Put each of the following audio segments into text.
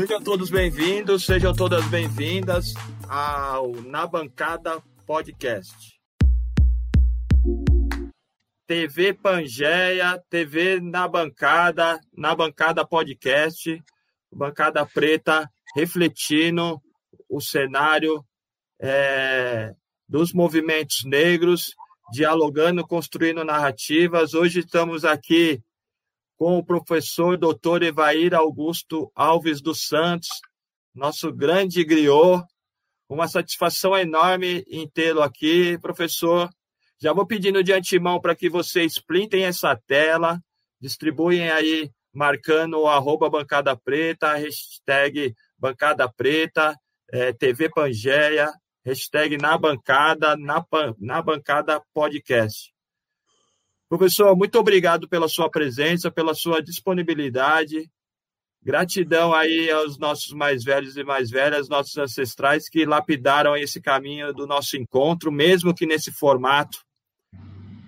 Sejam todos bem-vindos, sejam todas bem-vindas ao Na Bancada Podcast. TV Pangeia, TV Na Bancada, Na Bancada Podcast, Bancada Preta, refletindo o cenário é, dos movimentos negros, dialogando, construindo narrativas. Hoje estamos aqui com o professor doutor Evair Augusto Alves dos Santos, nosso grande griot. Uma satisfação enorme em tê-lo aqui, professor. Já vou pedindo de antemão para que vocês plintem essa tela, distribuem aí, marcando o arroba bancada preta, hashtag bancada preta, é, TV Pangeia, hashtag na bancada, na, na bancada podcast. Professor, muito obrigado pela sua presença, pela sua disponibilidade. Gratidão aí aos nossos mais velhos e mais velhas, nossos ancestrais que lapidaram esse caminho do nosso encontro, mesmo que nesse formato.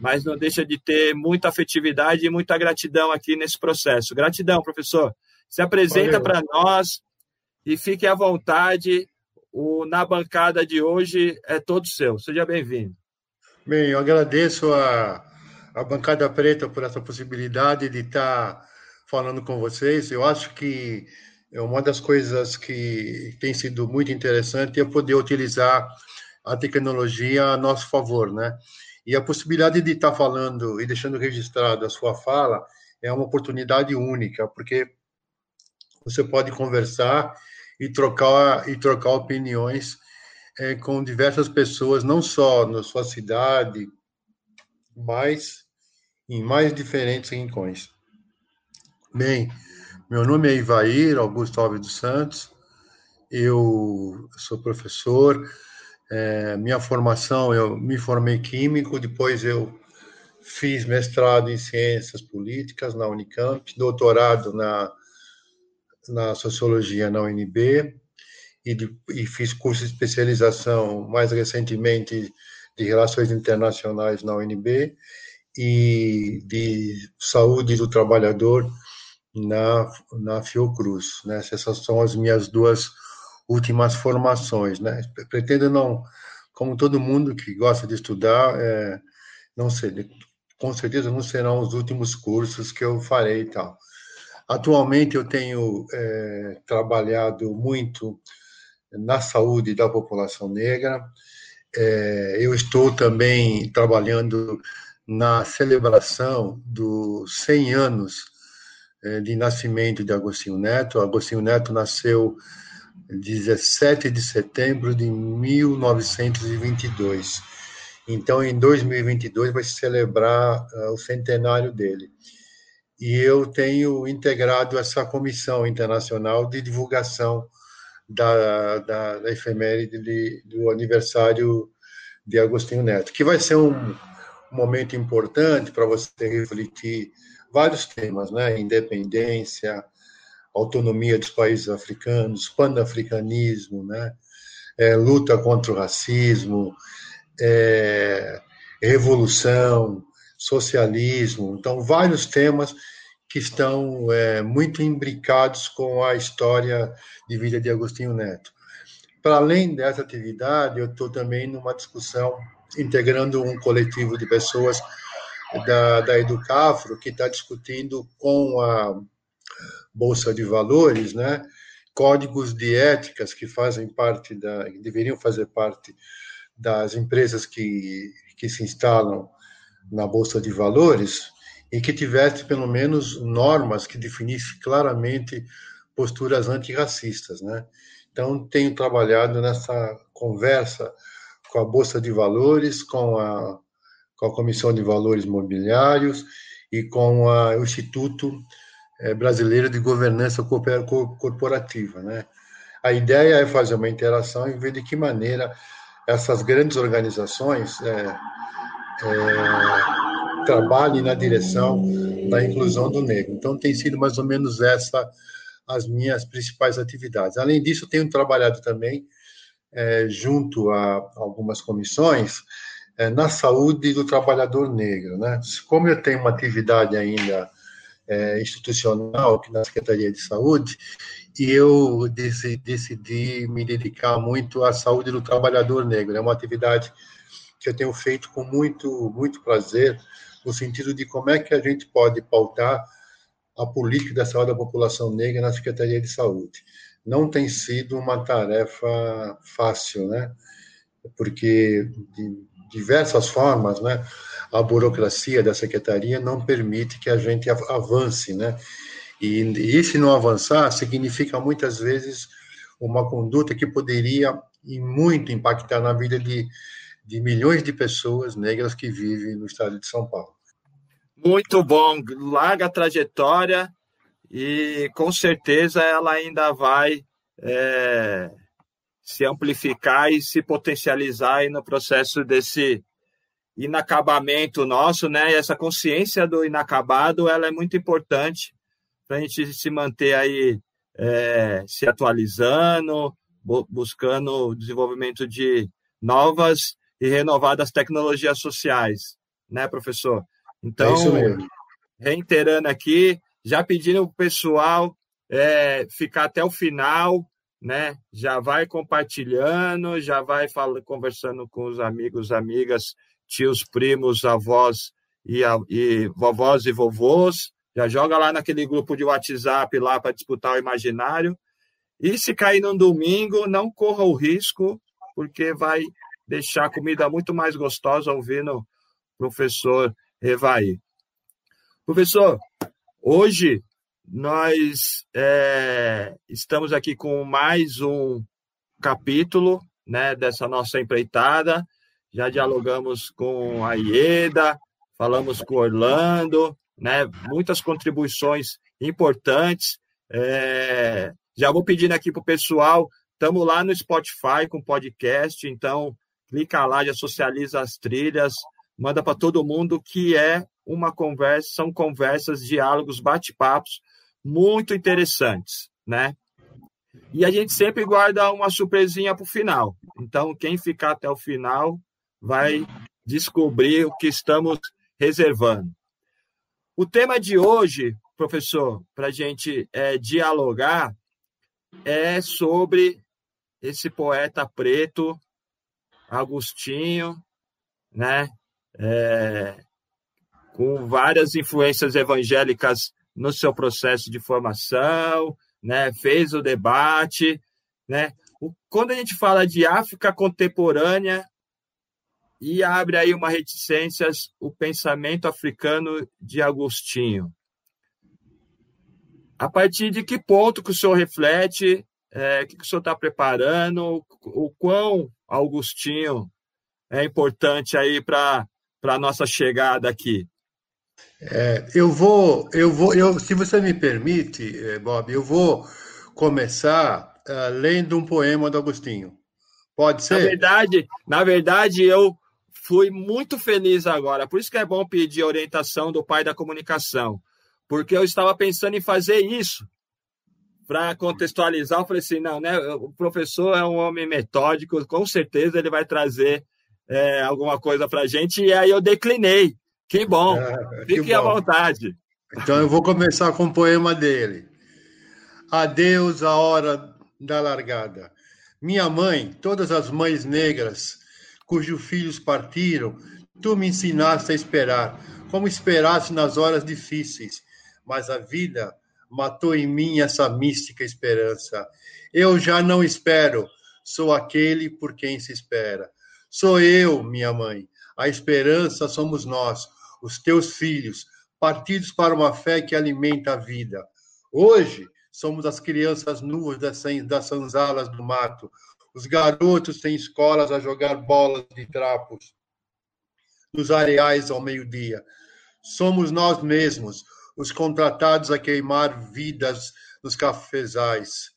Mas não deixa de ter muita afetividade e muita gratidão aqui nesse processo. Gratidão, professor. Se apresenta para nós e fique à vontade o Na Bancada de hoje é todo seu. Seja bem-vindo. Bem, eu agradeço a, a Bancada Preta por essa possibilidade de estar falando com vocês. Eu acho que é uma das coisas que tem sido muito interessante é poder utilizar a tecnologia a nosso favor, né? E a possibilidade de estar falando e deixando registrado a sua fala é uma oportunidade única, porque você pode conversar e trocar e trocar opiniões é, com diversas pessoas, não só na sua cidade, mas em mais diferentes rincões. Bem, meu nome é Ivair Augusto Alves dos Santos, eu sou professor, é, minha formação, eu me formei químico, depois eu fiz mestrado em ciências políticas na Unicamp, doutorado na na sociologia na UNB e, e fiz curso de especialização mais recentemente de relações internacionais na UNB e de saúde do trabalhador na, na Fiocruz. Né? Essas são as minhas duas últimas formações. Né? Pretendo não, como todo mundo que gosta de estudar, é, não sei, com certeza não serão os últimos cursos que eu farei e tal. Atualmente eu tenho é, trabalhado muito na saúde da população negra. É, eu estou também trabalhando na celebração dos 100 anos é, de nascimento de Agostinho Neto. Agostinho Neto nasceu 17 de setembro de 1922. Então, em 2022 vai se celebrar uh, o centenário dele e eu tenho integrado essa comissão internacional de divulgação da, da, da efeméride de, do aniversário de Agostinho Neto, que vai ser um, um momento importante para você refletir vários temas, né? Independência, autonomia dos países africanos, panafricanismo, né? É, luta contra o racismo, é, revolução, socialismo, então vários temas que estão é, muito imbricados com a história de vida de Agostinho Neto. Para além dessa atividade, eu estou também numa discussão integrando um coletivo de pessoas da, da Educafro que está discutindo com a Bolsa de Valores, né, códigos de éticas que fazem parte da, que deveriam fazer parte das empresas que, que se instalam na Bolsa de Valores, e que tivesse pelo menos normas que definissem claramente posturas antirracistas, né? Então, tenho trabalhado nessa conversa com a Bolsa de Valores, com a, com a Comissão de Valores Mobiliários e com a, o Instituto eh, Brasileiro de Governança Corporativa, né? A ideia é fazer uma interação e ver de que maneira essas grandes organizações é, é, trabalhe na direção da inclusão do negro. Então, tem sido mais ou menos essa as minhas principais atividades. Além disso, tenho trabalhado também é, junto a algumas comissões é, na saúde do trabalhador negro. Né? Como eu tenho uma atividade ainda é, institucional aqui na Secretaria de Saúde, e eu decidi me dedicar muito à saúde do trabalhador negro. É uma atividade que eu tenho feito com muito, muito prazer, no sentido de como é que a gente pode pautar a política da saúde da população negra na Secretaria de Saúde. Não tem sido uma tarefa fácil, né? Porque de diversas formas, né? A burocracia da secretaria não permite que a gente avance, né? E, e se não avançar, significa muitas vezes uma conduta que poderia e muito impactar na vida de, de milhões de pessoas negras que vivem no estado de São Paulo. Muito bom, larga trajetória e com certeza ela ainda vai é, se amplificar e se potencializar no processo desse inacabamento nosso, né? E essa consciência do inacabado, ela é muito importante para a gente se manter aí é, se atualizando, buscando o desenvolvimento de novas e renovadas tecnologias sociais, né, professor? Então, é reiterando aqui, já pedindo o pessoal é, ficar até o final, né? Já vai compartilhando, já vai falando, conversando com os amigos, amigas, tios, primos, avós e, e vovós e vovôs. Já joga lá naquele grupo de WhatsApp lá para disputar o imaginário. E se cair num domingo, não corra o risco, porque vai deixar a comida muito mais gostosa ouvindo o professor Evaí. Professor, hoje nós é, estamos aqui com mais um capítulo né, dessa nossa empreitada. Já dialogamos com a Ieda, falamos com Orlando, né, muitas contribuições importantes. É, já vou pedindo aqui para o pessoal, estamos lá no Spotify com podcast, então clica lá, já socializa as trilhas, manda para todo mundo que é uma conversa, são conversas, diálogos, bate-papos muito interessantes, né? E a gente sempre guarda uma surpresinha para o final. Então, quem ficar até o final vai descobrir o que estamos reservando. O tema de hoje, professor, para a gente é, dialogar, é sobre esse poeta preto, Agostinho, né? é, com várias influências evangélicas no seu processo de formação, né? fez o debate. Né? Quando a gente fala de África contemporânea, e abre aí uma reticências o pensamento africano de Agostinho. A partir de que ponto que o senhor reflete, é, que, que o senhor está preparando, o, o quão Agostinho é importante aí para para a nossa chegada aqui? É, eu vou, eu vou, eu, se você me permite, eh, Bob, eu vou começar uh, lendo um poema do Agostinho. Pode ser? Na verdade, na verdade, eu fui muito feliz agora. Por isso que é bom pedir a orientação do pai da comunicação, porque eu estava pensando em fazer isso para contextualizar. Eu falei assim, não, né? O professor é um homem metódico, com certeza ele vai trazer é, alguma coisa para a gente, e aí eu declinei. Que bom, é, fique que à vontade. Então eu vou começar com o poema dele. Adeus a hora da largada. Minha mãe, todas as mães negras cujos filhos partiram, tu me ensinaste a esperar, como esperaste nas horas difíceis, mas a vida matou em mim essa mística esperança. Eu já não espero, sou aquele por quem se espera. Sou eu, minha mãe. A esperança somos nós, os teus filhos, partidos para uma fé que alimenta a vida. Hoje, somos as crianças nuas das, sanzalas do mato, os garotos sem escolas a jogar bolas de trapos nos areais ao meio-dia. Somos nós mesmos, os contratados a queimar vidas nos cafezais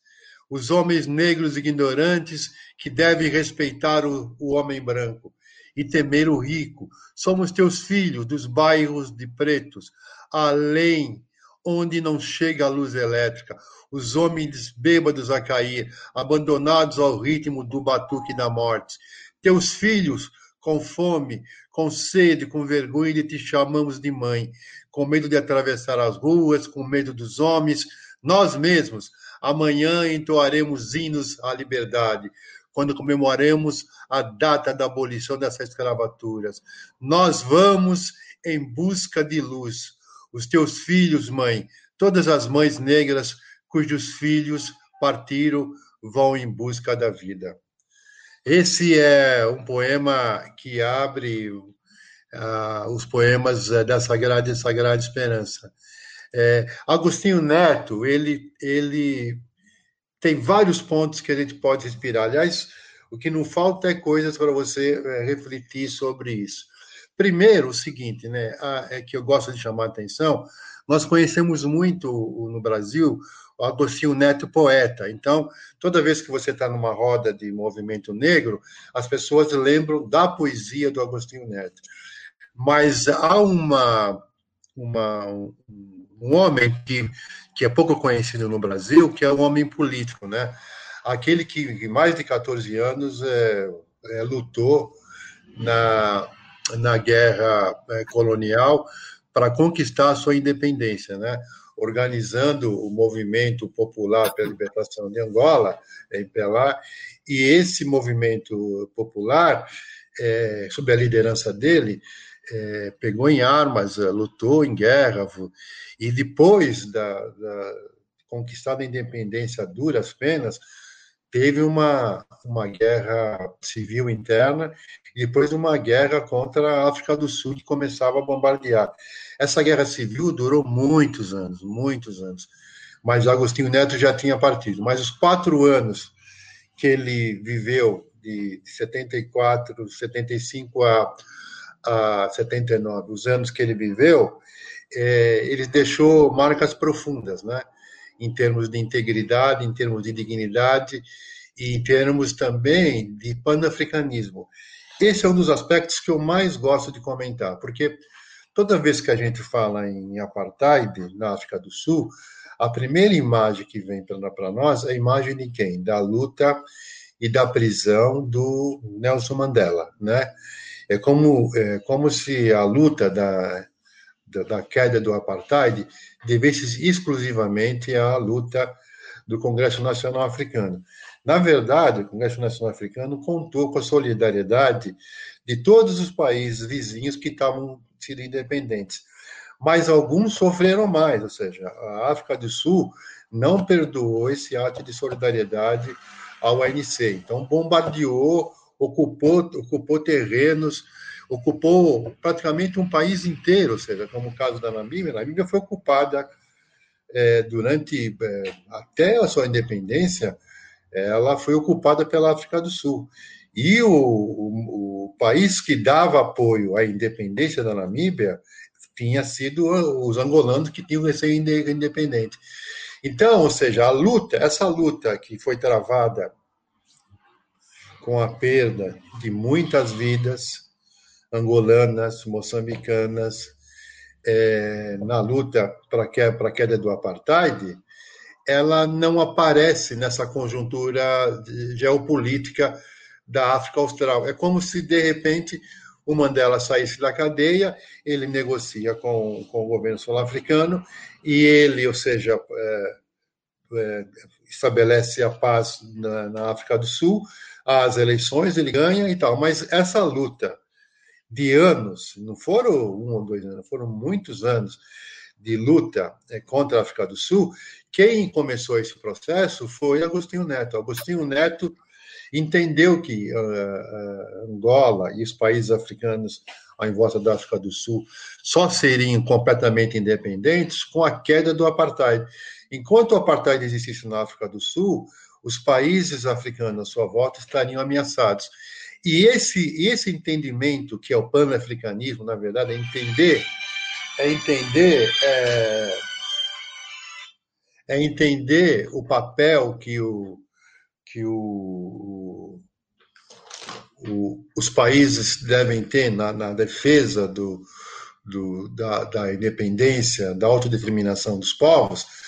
os homens negros ignorantes que devem respeitar o, o homem branco e temer o rico. Somos teus filhos dos bairros de pretos, além onde não chega a luz elétrica, os homens bêbados a cair, abandonados ao ritmo do batuque da morte. Teus filhos com fome, com sede, com vergonha de te chamamos de mãe, com medo de atravessar as ruas, com medo dos homens, nós mesmos. Amanhã entoaremos hinos à liberdade, quando comemoremos a data da abolição dessas escravaturas. Nós vamos em busca de luz. Os teus filhos, mãe, todas as mães negras cujos filhos partiram, vão em busca da vida. Esse é um poema que abre uh, os poemas uh, da Sagrada e Sagrada Esperança. É, Agostinho Neto, ele, ele tem vários pontos que a gente pode inspirar. Aliás, o que não falta é coisas para você é, refletir sobre isso. Primeiro, o seguinte, né, a, é que eu gosto de chamar a atenção, nós conhecemos muito no Brasil o Agostinho Neto poeta. Então, toda vez que você está numa roda de movimento negro, as pessoas lembram da poesia do Agostinho Neto. Mas há uma, uma um, um homem que, que é pouco conhecido no Brasil, que é um homem político, né? Aquele que, mais de 14 anos, é, é, lutou na, na guerra é, colonial para conquistar a sua independência, né? organizando o movimento popular pela libertação de Angola, em Pelá, e esse movimento popular, é, sob a liderança dele, é, pegou em armas, lutou em guerra, e depois da, da conquistada a independência a duras penas, teve uma, uma guerra civil interna e depois uma guerra contra a África do Sul, que começava a bombardear. Essa guerra civil durou muitos anos, muitos anos, mas Agostinho Neto já tinha partido. Mas os quatro anos que ele viveu, de 74, 75 a, a 79, os anos que ele viveu, é, ele deixou marcas profundas, né? em termos de integridade, em termos de dignidade e em termos também de panafricanismo. Esse é um dos aspectos que eu mais gosto de comentar, porque toda vez que a gente fala em apartheid na África do Sul, a primeira imagem que vem para nós é a imagem de quem? Da luta e da prisão do Nelson Mandela, né? É como, é como se a luta da, da, da queda do apartheid devesse exclusivamente à luta do Congresso Nacional Africano. Na verdade, o Congresso Nacional Africano contou com a solidariedade de todos os países vizinhos que estavam sendo independentes. Mas alguns sofreram mais, ou seja, a África do Sul não perdoou esse ato de solidariedade ao ANC. Então, bombardeou, ocupou, ocupou terrenos, ocupou praticamente um país inteiro, ou seja, como o caso da Namíbia, a Namíbia foi ocupada é, durante, é, até a sua independência, ela foi ocupada pela África do Sul. E o, o, o, país que dava apoio à independência da Namíbia tinha sido os angolanos que tinham recém independente. Então, ou seja, a luta, essa luta que foi travada com a perda de muitas vidas, angolanas, moçambicanas, é, na luta para a queda do apartheid, ela não aparece nessa conjuntura geopolítica da África Austral. É como se, de repente, o Mandela saísse da cadeia, ele negocia com, com o governo sul-africano e ele, ou seja, é, é, estabelece a paz na, na África do Sul, as eleições ele ganha e tal. Mas essa luta de anos, não foram um ou dois anos, foram muitos anos de luta é, contra a África do Sul, quem começou esse processo foi Agostinho Neto. Agostinho Neto entendeu que uh, uh, Angola e os países africanos em volta da África do Sul só seriam completamente independentes com a queda do apartheid. Enquanto o apartheid existisse na África do Sul, os países africanos à sua volta estariam ameaçados. E esse, esse entendimento, que é o pan-africanismo, na verdade, é entender, é entender, é, é entender o papel que, o, que o, o, os países devem ter na, na defesa do, do, da, da independência, da autodeterminação dos povos,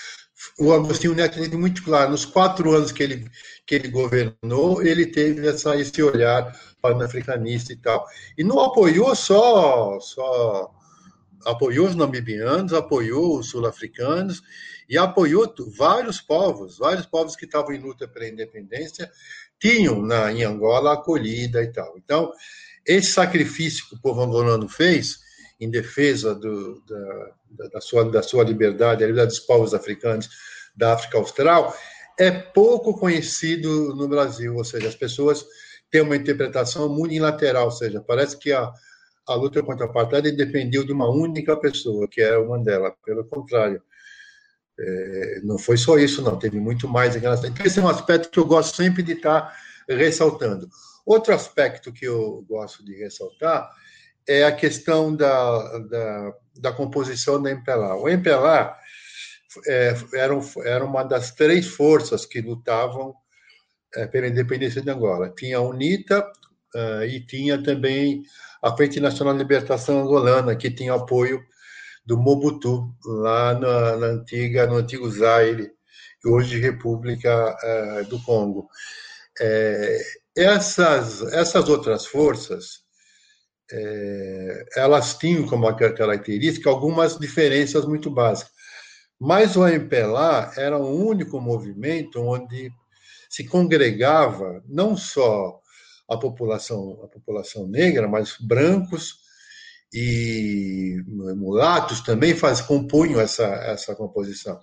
o Agostinho Neto teve muito claro, nos quatro anos que ele, que ele governou, ele teve essa, esse olhar panafricanista e tal. E não apoiou só, só apoiou os namibianos, apoiou os sul-africanos e apoiou vários povos, vários povos que estavam em luta pela independência, tinham na, em Angola acolhida e tal. Então, esse sacrifício que o povo angolano fez em defesa do, da, da, sua, da sua liberdade, a liberdade dos povos africanos da África Austral, é pouco conhecido no Brasil, ou seja, as pessoas têm uma interpretação unilateral, ou seja, parece que a, a luta contra a apartheid dependeu de uma única pessoa, que era o Mandela. Pelo contrário, é, não foi só isso, não, teve muito mais em relação. Então, esse é um aspecto que eu gosto sempre de estar ressaltando. Outro aspecto que eu gosto de ressaltar é a questão da, da, da composição da MPLA. O MPLA é, era, era uma das três forças que lutavam é, pela independência de Angola. Tinha a UNITA uh, e tinha também a Frente Nacional de Libertação Angolana, que tinha apoio do Mobutu, lá na, na antiga, no antigo Zaire, hoje República uh, do Congo. É, essas, essas outras forças, é, elas tinham como característica algumas diferenças muito básicas. Mas o MPLA era o único movimento onde se congregava não só a população, a população negra, mas brancos e mulatos também faz, compunham essa, essa composição.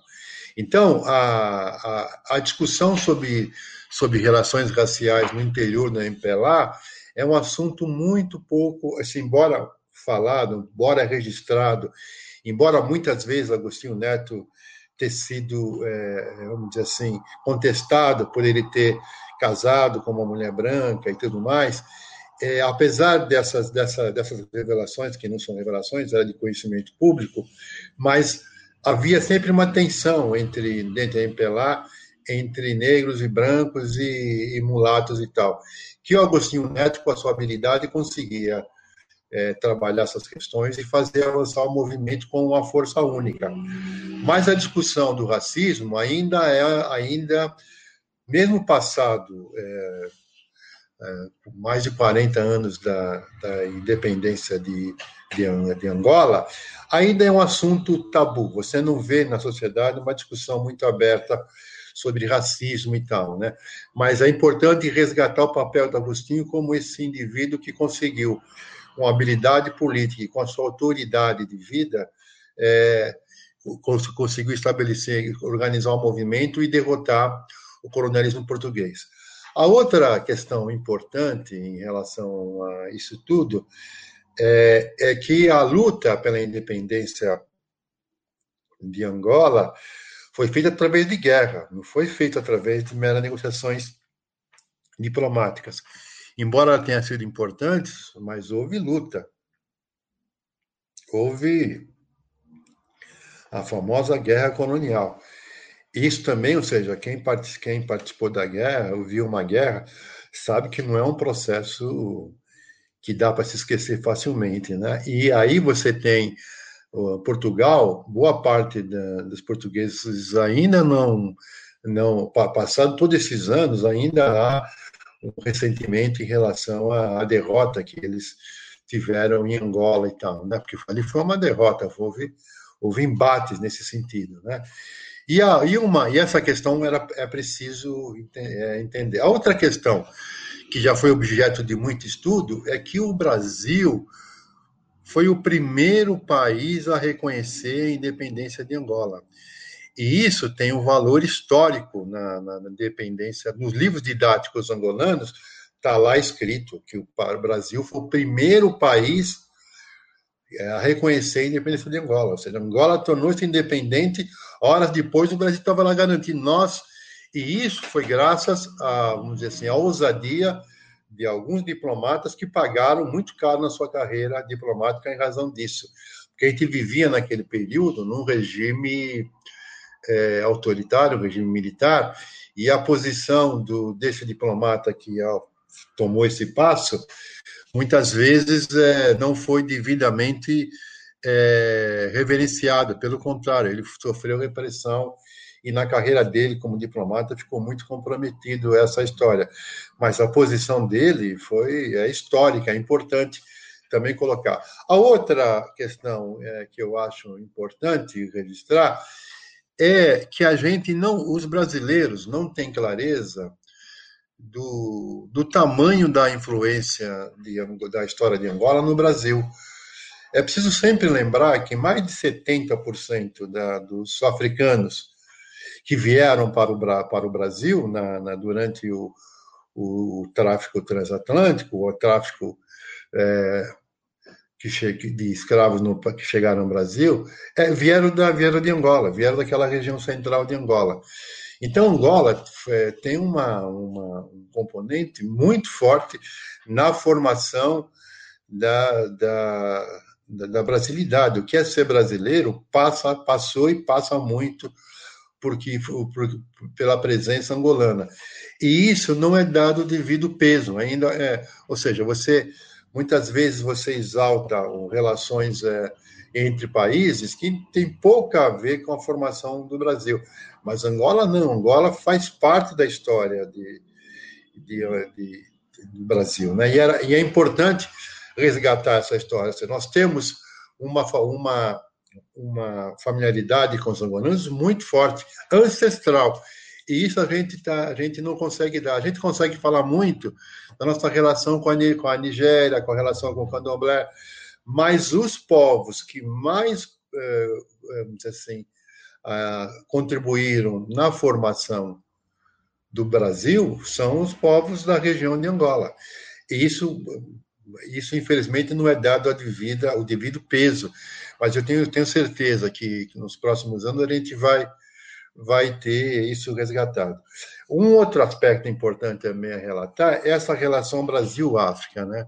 Então, a, a, a discussão sobre, sobre relações raciais no interior do MPLA é um assunto muito pouco, assim, embora falado, embora registrado, embora muitas vezes Agostinho Neto ter sido, é, vamos dizer assim, contestado por ele ter casado com uma mulher branca e tudo mais, é, apesar dessas, dessa, dessas revelações, que não são revelações, era de conhecimento público, mas havia sempre uma tensão entre, dentro da MPLA, entre negros e brancos e, e, mulatos e tal, que o Agostinho Neto, com a sua habilidade, conseguia é, trabalhar essas questões e fazer avançar o movimento com uma força única. Mas a discussão do racismo ainda é ainda mesmo passado é, é, mais de 40 anos da, da independência de, de, de, Angola, ainda é um assunto tabu. Você não vê na sociedade uma discussão muito aberta sobre racismo e tal, né? Mas é importante resgatar o papel do Agostinho como esse indivíduo que conseguiu, com habilidade política e com a sua autoridade de vida, é, conseguiu estabelecer, organizar um movimento e derrotar o coronelismo português. A outra questão importante em relação a isso tudo é, é que a luta pela independência de Angola foi feita através de guerra, não foi feita através de meras negociações diplomáticas. Embora tenha sido importante, mas houve luta. Houve a famosa guerra colonial. Isso também, ou seja, quem, quem participou da guerra, ouviu uma guerra, sabe que não é um processo que dá para se esquecer facilmente, né? E aí você tem Portugal, boa parte da, dos portugueses ainda não, não, passado todos esses anos, ainda há um ressentimento em relação à, à derrota que eles tiveram em Angola e tal, né? Porque ali foi uma derrota, houve, houve embates nesse sentido, né? E, a, e, uma, e essa questão era, é preciso é, entender. A outra questão, que já foi objeto de muito estudo, é que o Brasil foi o primeiro país a reconhecer a independência de Angola. E isso tem um valor histórico na, na, na independência. Nos livros didáticos angolanos, está lá escrito que o Brasil foi o primeiro país é, a reconhecer a independência de Angola. Ou seja, Angola tornou-se independente horas depois o Brasil estava lá garantindo nós. E isso foi graças a, vamos dizer assim, a ousadia de alguns diplomatas que pagaram muito caro na sua carreira diplomática em razão disso. Porque a gente vivia naquele período num regime é, autoritário, regime militar, e a posição do, desse diplomata que tomou esse passo muitas vezes é, não foi devidamente é, reverenciado, pelo contrário, ele sofreu repressão e na carreira dele como diplomata ficou muito comprometido essa história. Mas a posição dele foi é histórica, é importante também colocar. A outra questão é, que eu acho importante registrar é que a gente não, os brasileiros não têm clareza do, do tamanho da influência de, da história de Angola no Brasil. É preciso sempre lembrar que mais de 70% da, dos africanos que vieram para o, para o Brasil na, na durante o, o, tráfico transatlântico, o tráfico é, que che, de escravos no, que chegaram no Brasil, é, vieram, da, vieram de Angola, vieram daquela região central de Angola. Então, Angola é, tem uma, uma, um componente muito forte na formação da, da, da, da, brasilidade. O que é ser brasileiro passa, passou e passa muito porque, por, pela presença angolana. E isso não é dado devido peso, ainda é, ou seja, você muitas vezes você exalta relações é, entre países que tem pouco a ver com a formação do Brasil. Mas Angola não, Angola faz parte da história de, de, de, do Brasil. Né? E, era, e é importante resgatar essa história. Nós temos uma, uma, uma familiaridade com os angolanos muito forte, ancestral. E isso a gente, tá, a gente não consegue dar. A gente consegue falar muito da nossa relação com a, com a Nigéria, com a relação com o candomblé, mas os povos que mais, eh, vamos dizer assim, ah, contribuíram na formação do Brasil são os povos da região de Angola. E isso, isso infelizmente, não é dado a devida, o devido peso, mas eu tenho, tenho certeza que, que nos próximos anos a gente vai, vai ter isso resgatado. Um outro aspecto importante também a relatar é essa relação Brasil-África, né?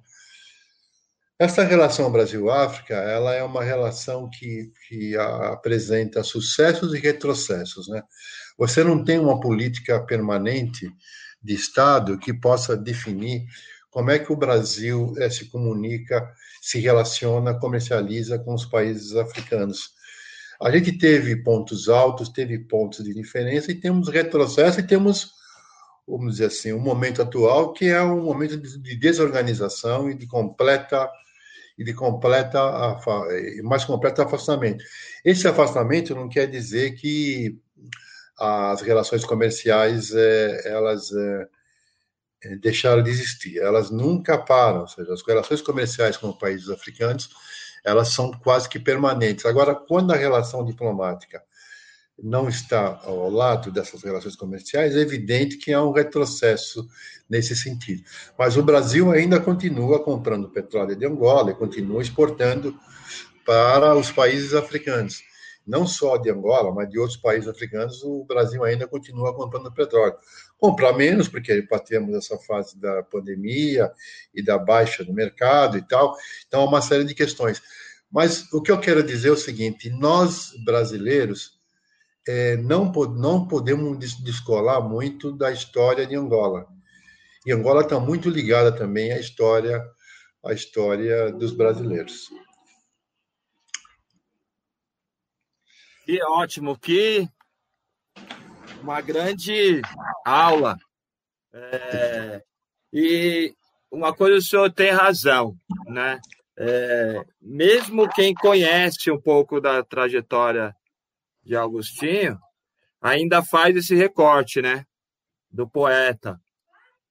Essa relação Brasil-África, ela é uma relação que, que apresenta sucessos e retrocessos, né? Você não tem uma política permanente de Estado que possa definir como é que o Brasil é, se comunica, se relaciona, comercializa com os países africanos. A gente teve pontos altos, teve pontos de diferença e temos retrocesso e temos, vamos dizer assim, um momento atual que é um momento de desorganização e de completa e de completa mais completo afastamento. Esse afastamento não quer dizer que as relações comerciais é, elas é, deixaram de existir. Elas nunca param, ou seja, as relações comerciais com países africanos elas são quase que permanentes. Agora, quando a relação diplomática não está ao lado dessas relações comerciais, é evidente que há um retrocesso nesse sentido. Mas o Brasil ainda continua comprando petróleo de Angola e continua exportando para os países africanos. Não só de Angola, mas de outros países africanos, o Brasil ainda continua comprando petróleo. Comprar menos, porque temos essa fase da pandemia e da baixa do mercado e tal. Então, uma série de questões. Mas o que eu quero dizer é o seguinte: nós brasileiros é, não, não podemos descolar muito da história de Angola. E Angola está muito ligada também à história, à história dos brasileiros. Que ótimo, que uma grande aula. É, e uma coisa o senhor tem razão, né? É, mesmo quem conhece um pouco da trajetória de Agostinho, ainda faz esse recorte, né? Do poeta,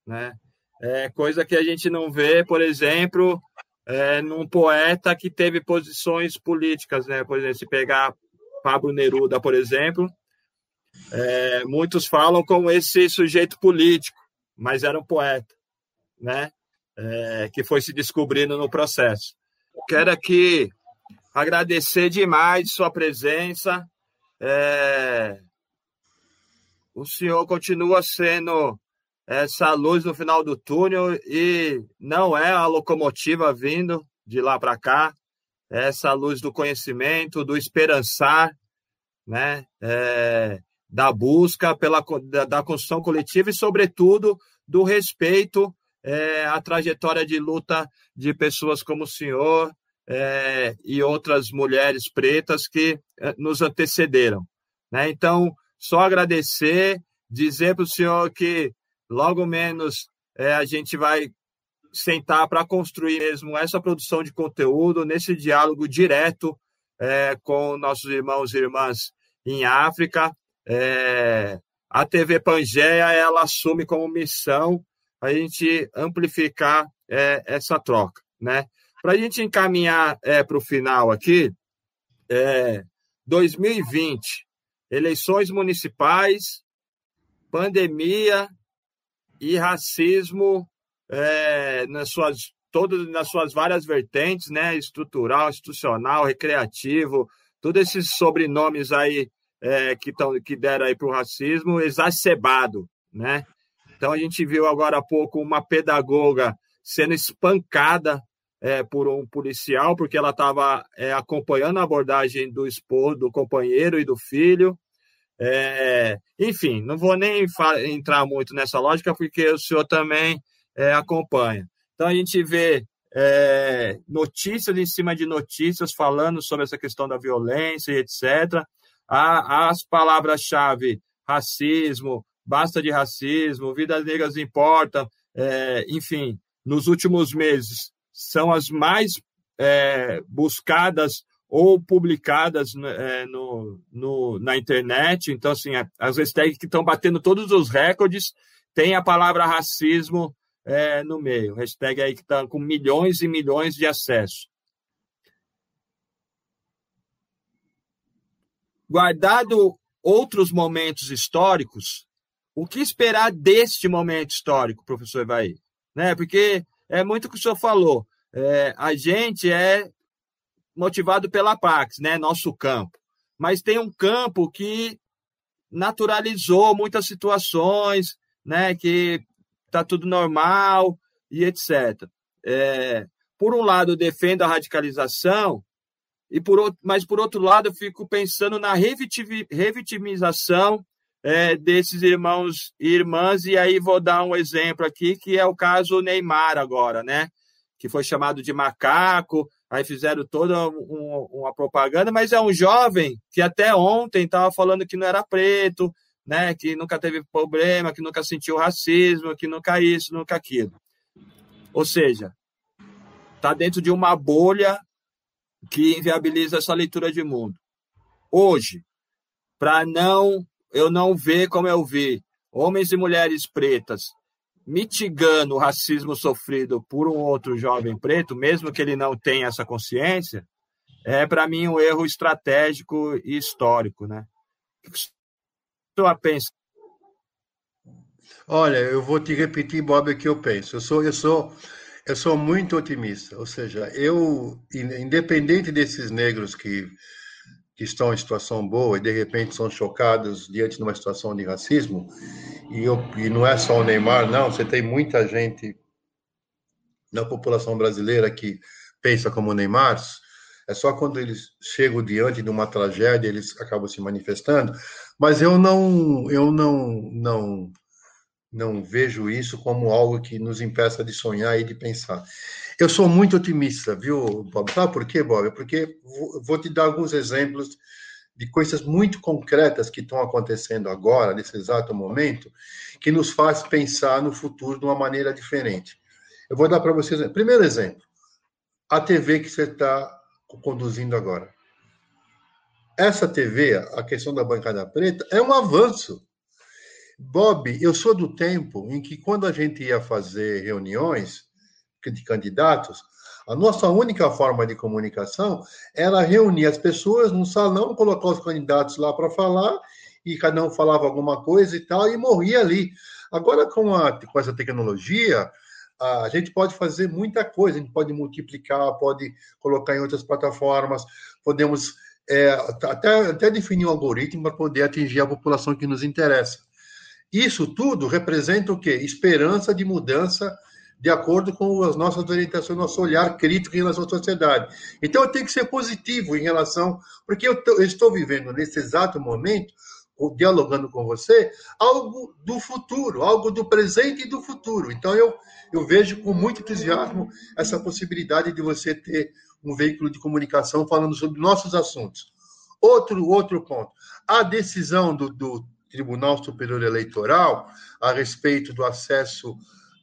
né? É coisa que a gente não vê, por exemplo, é, num poeta que teve posições políticas, né? Por exemplo, se pegar Pablo Neruda, por exemplo, é, muitos falam como esse sujeito político, mas era um poeta, né? É, que foi se descobrindo no processo. Quero aqui agradecer demais sua presença, é, o senhor continua sendo essa luz no final do túnel e não é a locomotiva vindo de lá para cá, é essa luz do conhecimento, do esperançar, né? É, da busca pela da, da, construção coletiva e, sobretudo, do respeito é, à trajetória de luta de pessoas como o senhor, é, e outras mulheres pretas que é, nos antecederam. Né? Então, só agradecer, dizer para o senhor que logo menos é, a gente vai sentar para construir mesmo essa produção de conteúdo nesse diálogo direto é, com nossos irmãos e irmãs em África. É, a TV Pangeia ela assume como missão a gente amplificar é, essa troca, né? Para a gente encaminhar é, para o final aqui, 2020, é, eleições municipais, pandemia e racismo é, nas suas todas nas suas várias vertentes, né? Estrutural, institucional, recreativo, todos esses sobrenomes aí é, que, tão, que deram aí para o racismo exacerbado, né? Então a gente viu agora há pouco uma pedagoga sendo espancada é, por um policial porque ela estava é, acompanhando a abordagem do esposo, do companheiro e do filho. É, enfim, não vou nem entrar muito nessa lógica porque o senhor também é, acompanha. Então a gente vê é, notícias em cima de notícias falando sobre essa questão da violência e etc. as palavras-chave racismo, basta de racismo, vidas negras importam, é, enfim, nos últimos meses são as mais é, buscadas ou publicadas é, no, no, na internet. Então, assim, as hashtags que estão batendo todos os recordes tem a palavra racismo é, no meio. Hashtag aí que está com milhões e milhões de acessos. Guardado outros momentos históricos, o que esperar deste momento histórico, professor Evaí? Né? Porque é muito o que o senhor falou. É, a gente é motivado pela Pax, né? Nosso campo. Mas tem um campo que naturalizou muitas situações, né? Que está tudo normal e etc. É, por um lado, defendo a radicalização, e por outro, mas por outro lado, eu fico pensando na revitimização é, desses irmãos e irmãs, e aí vou dar um exemplo aqui, que é o caso Neymar agora, né? Que foi chamado de macaco, aí fizeram toda um, uma propaganda, mas é um jovem que até ontem estava falando que não era preto, né, que nunca teve problema, que nunca sentiu racismo, que nunca isso, nunca aquilo. Ou seja, está dentro de uma bolha que inviabiliza essa leitura de mundo. Hoje, para não eu não ver como eu vi homens e mulheres pretas mitigando o racismo sofrido por um outro jovem preto, mesmo que ele não tenha essa consciência, é para mim um erro estratégico e histórico, né? senhor pensa? Olha, eu vou te repetir, Bob, o que eu penso. Eu sou, eu sou, eu sou muito otimista. Ou seja, eu, independente desses negros que, que estão em situação boa e de repente são chocados diante de uma situação de racismo, e, eu, e não é só o Neymar, não. Você tem muita gente na população brasileira que pensa como o Neymar. É só quando eles chegam diante de uma tragédia eles acabam se manifestando. Mas eu não, eu não, não, não vejo isso como algo que nos impeça de sonhar e de pensar. Eu sou muito otimista, viu, Bob? Sabe por quê, Bob? Porque vou te dar alguns exemplos de coisas muito concretas que estão acontecendo agora, nesse exato momento, que nos faz pensar no futuro de uma maneira diferente. Eu vou dar para vocês. Primeiro exemplo, a TV que você está conduzindo agora essa TV, a questão da bancada preta, é um avanço. Bob, eu sou do tempo em que, quando a gente ia fazer reuniões de candidatos, a nossa única forma de comunicação era reunir as pessoas num salão, colocar os candidatos lá para falar, e cada um falava alguma coisa e tal, e morria ali. Agora, com, a, com essa tecnologia, a gente pode fazer muita coisa, a gente pode multiplicar, pode colocar em outras plataformas, podemos é, até, até definir um algoritmo para poder atingir a população que nos interessa. Isso tudo representa o quê? Esperança de mudança de acordo com as nossas orientações, nosso olhar crítico em relação à sociedade. Então, eu tenho que ser positivo em relação, porque eu, estou vivendo nesse exato momento, dialogando com você, algo do futuro, algo do presente e do futuro. Então, eu, eu vejo com muito entusiasmo essa possibilidade de você ter um veículo de comunicação falando sobre nossos assuntos. Outro, outro ponto. A decisão do, do Tribunal Superior Eleitoral a respeito do acesso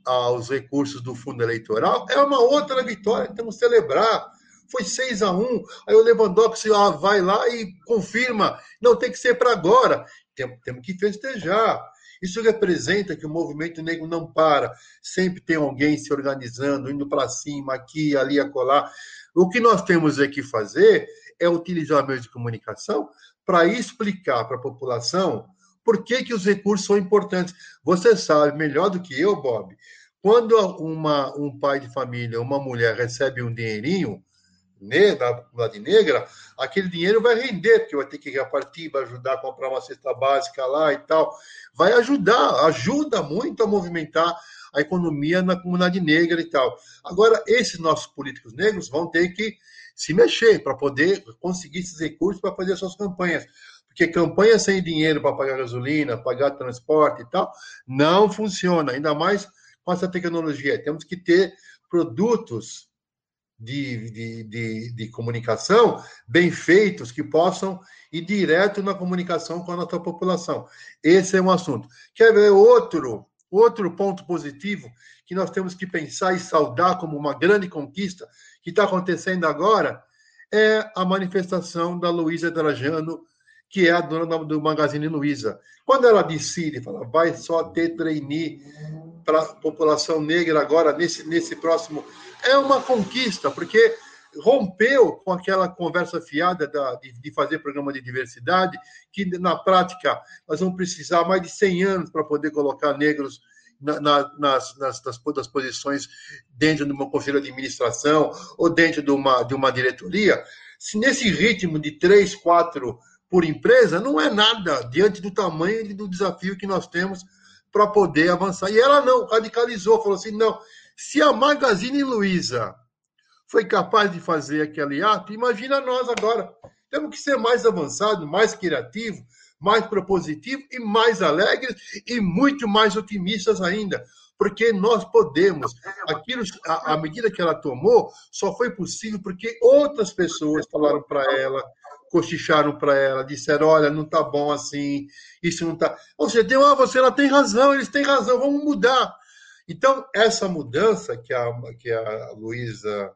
aos recursos do fundo eleitoral é uma outra vitória que temos que celebrar. Foi 6 a 1 Aí o Lewandowski ah, vai lá e confirma. Não tem que ser para agora. Temos, que festejar. Isso representa que o movimento negro não para. Sempre tem alguém se organizando, indo para cima, aqui, ali, acolá. O que nós temos aqui fazer é utilizar meios de comunicação para explicar para a população por que, que os recursos são importantes. Você sabe melhor do que eu, Bob, quando uma, um pai de família, uma mulher recebe um dinheirinho né, da comunidade negra, aquele dinheiro vai render, porque vai ter que repartir, vai ajudar a comprar uma cesta básica lá e tal. Vai ajudar, ajuda muito a movimentar a economia na comunidade negra e tal. Agora, esses nossos políticos negros vão ter que se mexer para poder conseguir esses recursos para fazer suas campanhas. Porque campanha sem dinheiro para pagar gasolina, pagar transporte e tal, não funciona, ainda mais com essa tecnologia. Temos que ter produtos de, de, de, de, comunicação bem feitos que possam ir direto na comunicação com a nossa população. Esse é um assunto. Quer ver outro, outro ponto positivo que nós temos que pensar e saudar como uma grande conquista que está acontecendo agora? É a manifestação da Luísa Trajano que é a dona do Magazine Luiza. Quando ela decide, fala, vai só ter trainee para a população negra agora, nesse, nesse próximo. É uma conquista, porque rompeu com aquela conversa fiada da, de, de, fazer programa de diversidade, que na prática nós vamos precisar mais de 100 anos para poder colocar negros na, na, nas, nas, nas, posições dentro de uma conselho de administração ou dentro de uma, de uma diretoria. Se nesse ritmo de três, quatro por empresa não é nada diante do tamanho e do desafio que nós temos para poder avançar. E ela não, radicalizou, falou assim: não, se a Magazine Luiza foi capaz de fazer aquele ato, imagina nós agora. Temos que ser mais avançado, mais criativo, mais propositivo e mais alegres e muito mais otimistas ainda, porque nós podemos. Aquilo, a, a medida que ela tomou, só foi possível porque outras pessoas falaram para ela, cochicharam para ela, disseram: olha, não está bom assim, isso não está. Ou seja, tem, ah, você ela tem razão, eles têm razão, vamos mudar. Então, essa mudança que a, que a Luísa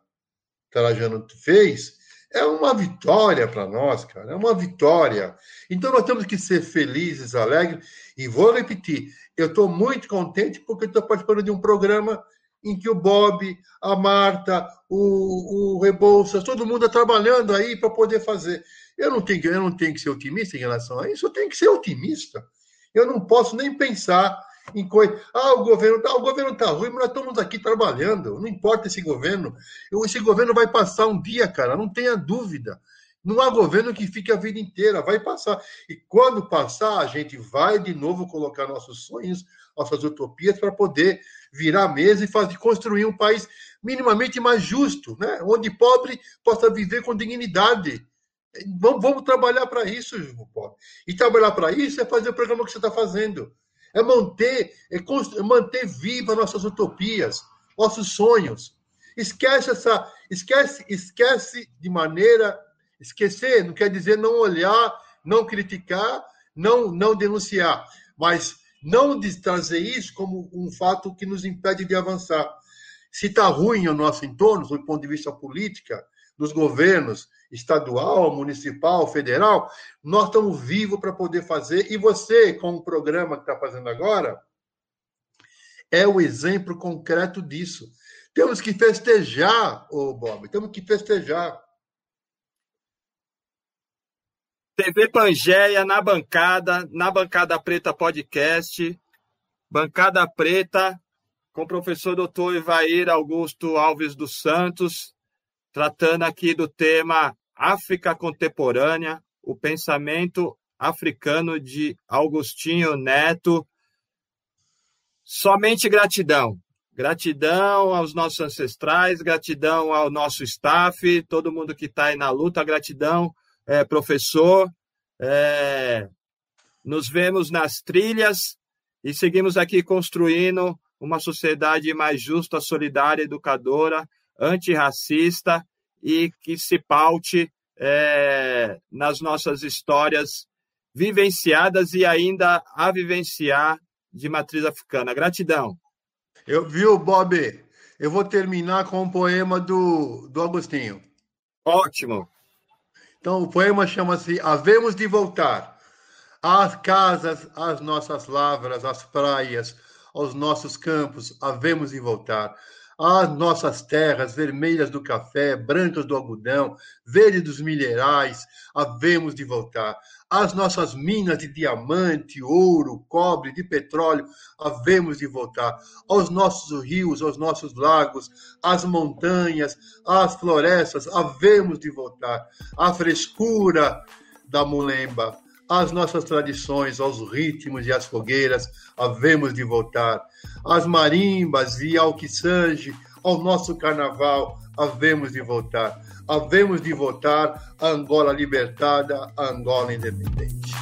Trajano fez é uma vitória para nós, cara, é uma vitória. Então, nós temos que ser felizes, alegres, e vou repetir: eu estou muito contente porque estou participando de um programa em que o Bob, a Marta, o, o Rebouças, todo mundo está trabalhando aí para poder fazer. Eu não, tenho, eu não tenho que ser otimista em relação a isso, eu tenho que ser otimista. Eu não posso nem pensar em coisa. Ah, o governo tá, o governo está ruim, mas nós estamos aqui trabalhando. Não importa esse governo. Esse governo vai passar um dia, cara, não tenha dúvida. Não há governo que fique a vida inteira, vai passar. E quando passar, a gente vai de novo colocar nossos sonhos, nossas utopias para poder virar a mesa e fazer construir um país minimamente mais justo, né? Onde pobre possa viver com dignidade Vamos, vamos trabalhar para isso, Paulo. E trabalhar para isso é fazer o programa que você está fazendo. É manter, é, é manter viva nossas utopias, nossos sonhos. Esquece essa, esquece, esquece de maneira, esquecer não quer dizer não olhar, não criticar, não, não denunciar, mas não trazer isso como um fato que nos impede de avançar. Se está ruim o nosso entorno, do ponto de vista política, dos governos, estadual, municipal, federal, nós estamos vivos para poder fazer. E você, com o programa que está fazendo agora, é o exemplo concreto disso. Temos que festejar, ô Bob, temos que festejar. TV Pangeia na bancada, na bancada preta podcast, bancada preta com o professor doutor Ivair Augusto Alves dos Santos, tratando aqui do tema África Contemporânea, o pensamento africano de Augustinho Neto. Somente gratidão. Gratidão aos nossos ancestrais, gratidão ao nosso staff, todo mundo que está aí na luta, gratidão, é, professor. É, nos vemos nas trilhas e seguimos aqui construindo uma sociedade mais justa, solidária, educadora, antirracista e que se paute é, nas nossas histórias vivenciadas e ainda a vivenciar de matriz africana. Gratidão. Eu viu, Bob? Eu vou terminar com um poema do, do Agostinho. Ótimo. Então, o poema chama-se Havemos de Voltar. Às casas, às nossas lavras, às praias, aos nossos campos, havemos de voltar. Às nossas terras vermelhas do café, brancas do algodão, verdes dos minerais, havemos de voltar. Às nossas minas de diamante, ouro, cobre, de petróleo, havemos de voltar. Aos nossos rios, aos nossos lagos, às montanhas, às florestas, havemos de voltar. À frescura da mulemba, às nossas tradições, aos ritmos e às fogueiras, havemos de voltar. Às marimbas e ao quiçange, ao nosso carnaval, havemos de voltar. Havemos de voltar a Angola libertada, a Angola independente.